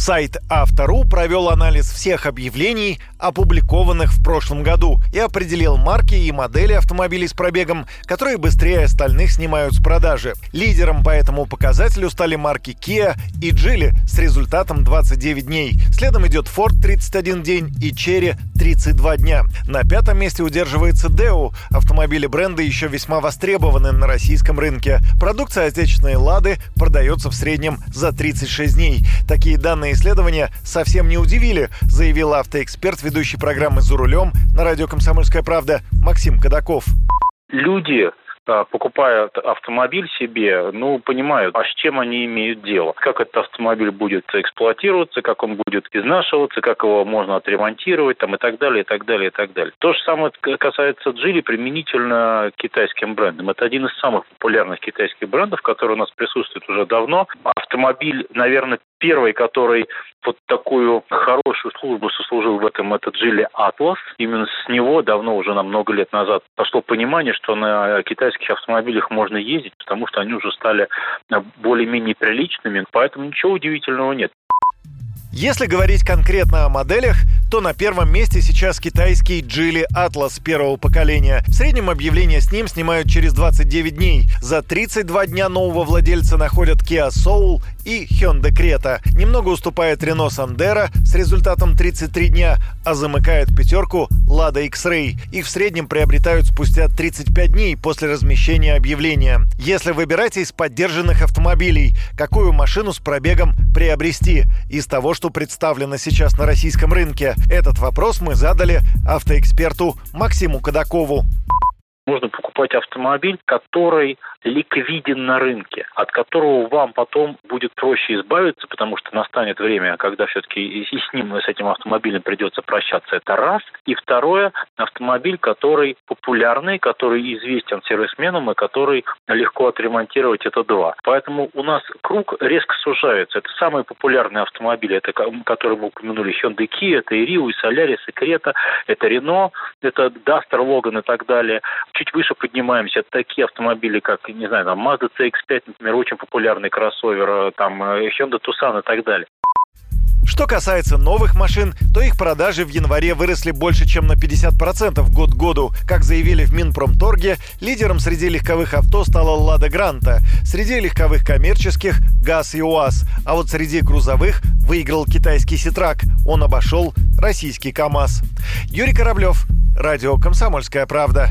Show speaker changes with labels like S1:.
S1: Сайт Автору провел анализ всех объявлений, опубликованных в прошлом году, и определил марки и модели автомобилей с пробегом, которые быстрее остальных снимают с продажи. Лидером по этому показателю стали марки Kia и Geely с результатом 29 дней. Следом идет Ford 31 день и Cherry 32 дня. На пятом месте удерживается Deo. Автомобили бренда еще весьма востребованы на российском рынке. Продукция отечественной «Лады» продается в среднем за 36 дней. Такие данные исследования совсем не удивили, заявил автоэксперт, ведущий программы «За рулем» на радио «Комсомольская правда» Максим Кадаков.
S2: Люди а, покупают автомобиль себе, ну, понимают, а с чем они имеют дело. Как этот автомобиль будет эксплуатироваться, как он будет изнашиваться, как его можно отремонтировать там, и так далее, и так далее, и так далее. То же самое касается Джили применительно китайским брендам. Это один из самых популярных китайских брендов, который у нас присутствует уже давно. Автомобиль, наверное, первый, который вот такую хорошую службу сослужил в этом, это Джили Атлас. Именно с него давно, уже на много лет назад, пошло понимание, что на китайских автомобилях можно ездить, потому что они уже стали более-менее приличными. Поэтому ничего удивительного нет.
S1: Если говорить конкретно о моделях, то на первом месте сейчас китайский Geely Atlas первого поколения. В среднем объявление с ним снимают через 29 дней. За 32 дня нового владельца находят Kia Soul и Hyundai Creta. Немного уступает Renault Sandero с результатом 33 дня, а замыкает пятерку Lada X-Ray. Их в среднем приобретают спустя 35 дней после размещения объявления. Если выбирать из поддержанных автомобилей, какую машину с пробегом приобрести из того, что представлено сейчас на российском рынке? Этот вопрос мы задали автоэксперту Максиму Кадакову.
S2: Можно покупать автомобиль, который ликвиден на рынке, от которого вам потом будет проще избавиться, потому что настанет время, когда все-таки и с ним, с этим автомобилем придется прощаться. Это раз. И второе, автомобиль, который популярный, который известен сервисменам и который легко отремонтировать, это два. Поэтому у нас круг резко сужается. Это самые популярные автомобили, это которые мы упомянули, Hyundai Kia, это и Rio, и Solaris, и Creta, это Renault, это Duster, Logan и так далее. Чуть выше поднимаемся, такие автомобили, как не знаю, там Mazda CX-5, например, очень популярный кроссовер, э, там э, Hyundai Tucson и так далее.
S1: Что касается новых машин, то их продажи в январе выросли больше, чем на 50% год к году. Как заявили в Минпромторге, лидером среди легковых авто стала «Лада Гранта», среди легковых коммерческих – ГАЗ и УАЗ, а вот среди грузовых выиграл китайский «Ситрак». Он обошел российский КАМАЗ. Юрий Кораблев, Радио «Комсомольская правда».